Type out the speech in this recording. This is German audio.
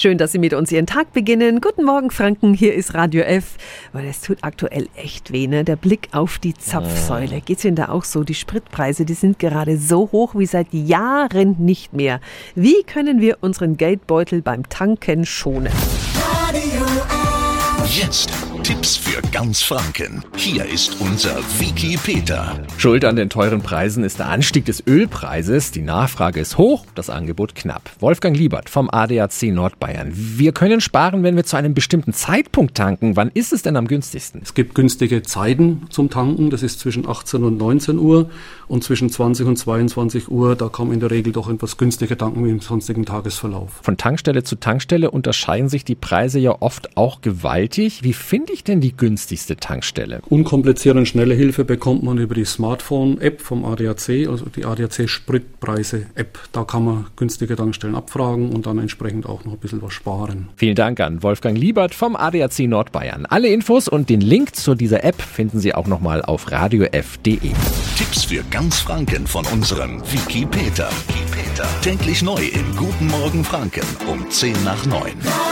Schön, dass Sie mit uns Ihren Tag beginnen. Guten Morgen, Franken. Hier ist Radio F. Weil es tut aktuell echt weh, ne? Der Blick auf die Zapfsäule. Geht's Ihnen da auch so? Die Spritpreise, die sind gerade so hoch wie seit Jahren nicht mehr. Wie können wir unseren Geldbeutel beim Tanken schonen? Radio F. Jetzt ganz Franken. Hier ist unser Wiki Peter. Schuld an den teuren Preisen ist der Anstieg des Ölpreises. Die Nachfrage ist hoch, das Angebot knapp. Wolfgang Liebert vom ADAC Nordbayern. Wir können sparen, wenn wir zu einem bestimmten Zeitpunkt tanken. Wann ist es denn am günstigsten? Es gibt günstige Zeiten zum Tanken. Das ist zwischen 18 und 19 Uhr und zwischen 20 und 22 Uhr. Da kann man in der Regel doch etwas günstiger tanken wie im sonstigen Tagesverlauf. Von Tankstelle zu Tankstelle unterscheiden sich die Preise ja oft auch gewaltig. Wie finde ich denn die günstigste Tankstelle? Unkomplizierte und schnelle Hilfe bekommt man über die Smartphone-App vom ADAC, also die ADAC Spritpreise-App. Da kann man günstige Tankstellen abfragen und dann entsprechend auch noch ein bisschen was sparen. Vielen Dank an Wolfgang Liebert vom ADAC Nordbayern. Alle Infos und den Link zu dieser App finden Sie auch nochmal auf radiof.de. Tipps für ganz Franken von unserem Wiki Peter. Wiki Peter. Täglich neu im Guten Morgen Franken um 10 nach 9. Radio